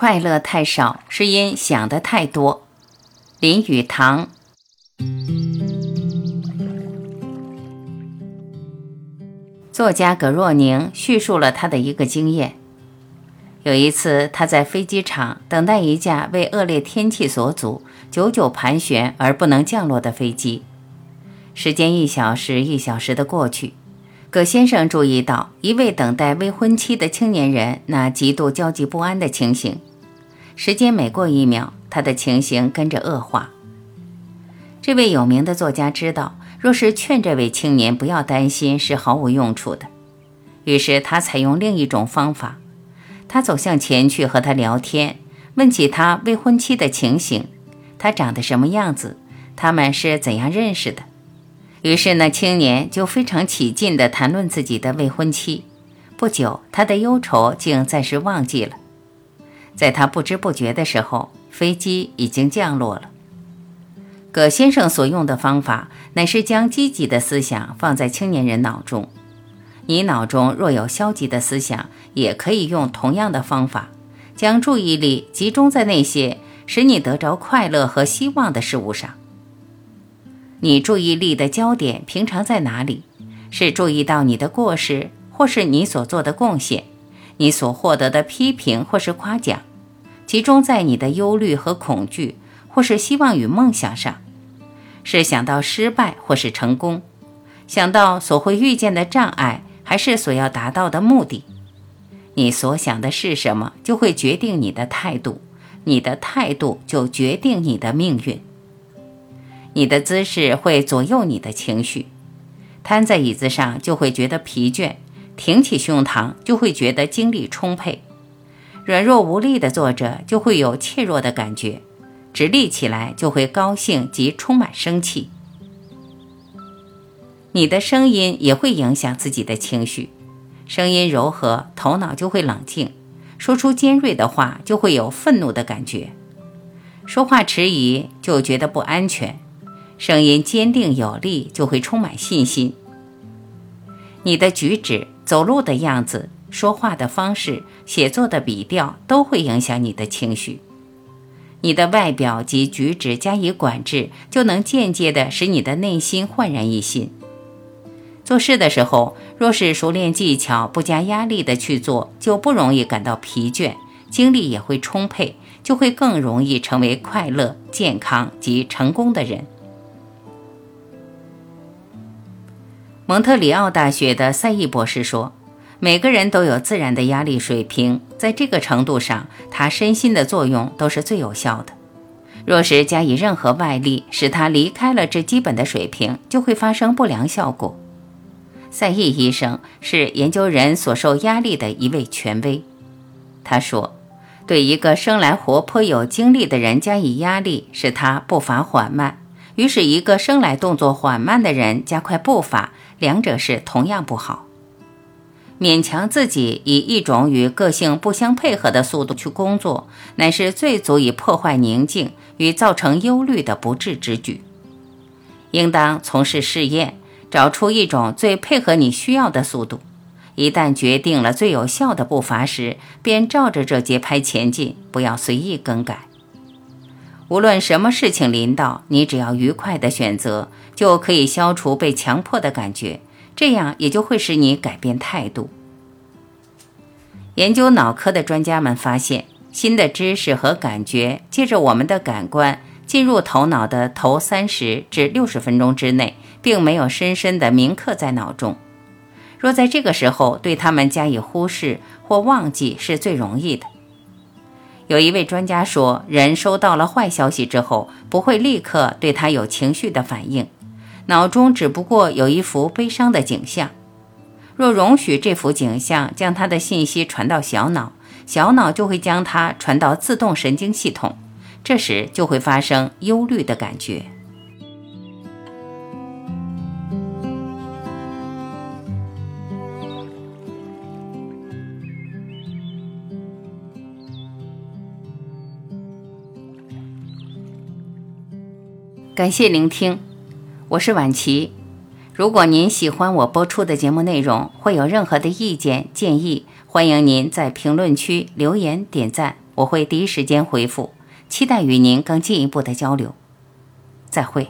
快乐太少，是因想的太多。林语堂。作家葛若宁叙述了他的一个经验。有一次，他在飞机场等待一架为恶劣天气所阻、久久盘旋而不能降落的飞机。时间一小时一小时的过去，葛先生注意到一位等待未婚妻的青年人那极度焦急不安的情形。时间每过一秒，他的情形跟着恶化。这位有名的作家知道，若是劝这位青年不要担心，是毫无用处的。于是他采用另一种方法，他走向前去和他聊天，问起他未婚妻的情形，他长得什么样子，他们是怎样认识的。于是那青年就非常起劲地谈论自己的未婚妻。不久，他的忧愁竟暂时忘记了。在他不知不觉的时候，飞机已经降落了。葛先生所用的方法，乃是将积极的思想放在青年人脑中。你脑中若有消极的思想，也可以用同样的方法，将注意力集中在那些使你得着快乐和希望的事物上。你注意力的焦点平常在哪里？是注意到你的过失，或是你所做的贡献，你所获得的批评或是夸奖？集中在你的忧虑和恐惧，或是希望与梦想上？是想到失败或是成功？想到所会遇见的障碍，还是所要达到的目的？你所想的是什么，就会决定你的态度；你的态度就决定你的命运。你的姿势会左右你的情绪，瘫在椅子上就会觉得疲倦，挺起胸膛就会觉得精力充沛，软弱无力的坐着就会有怯弱的感觉，直立起来就会高兴及充满生气。你的声音也会影响自己的情绪，声音柔和，头脑就会冷静，说出尖锐的话就会有愤怒的感觉，说话迟疑就觉得不安全。声音坚定有力，就会充满信心。你的举止、走路的样子、说话的方式、写作的笔调，都会影响你的情绪。你的外表及举止加以管制，就能间接的使你的内心焕然一新。做事的时候，若是熟练技巧、不加压力的去做，就不容易感到疲倦，精力也会充沛，就会更容易成为快乐、健康及成功的人。蒙特里奥大学的赛义博士说：“每个人都有自然的压力水平，在这个程度上，他身心的作用都是最有效的。若是加以任何外力，使他离开了这基本的水平，就会发生不良效果。”赛义医生是研究人所受压力的一位权威。他说：“对一个生来活泼有精力的人加以压力，使他步伐缓慢；于是，一个生来动作缓慢的人加快步伐。”两者是同样不好。勉强自己以一种与个性不相配合的速度去工作，乃是最足以破坏宁静与造成忧虑的不智之举。应当从事试验，找出一种最配合你需要的速度。一旦决定了最有效的步伐时，便照着这节拍前进，不要随意更改。无论什么事情临到，你只要愉快的选择，就可以消除被强迫的感觉，这样也就会使你改变态度。研究脑科的专家们发现，新的知识和感觉借着我们的感官进入头脑的头三十至六十分钟之内，并没有深深的铭刻在脑中。若在这个时候对他们加以忽视或忘记，是最容易的。有一位专家说，人收到了坏消息之后，不会立刻对他有情绪的反应，脑中只不过有一幅悲伤的景象。若容许这幅景象将他的信息传到小脑，小脑就会将它传到自动神经系统，这时就会发生忧虑的感觉。感谢聆听，我是婉琪。如果您喜欢我播出的节目内容，会有任何的意见建议，欢迎您在评论区留言点赞。我会第一时间回复，期待与您更进一步的交流。再会。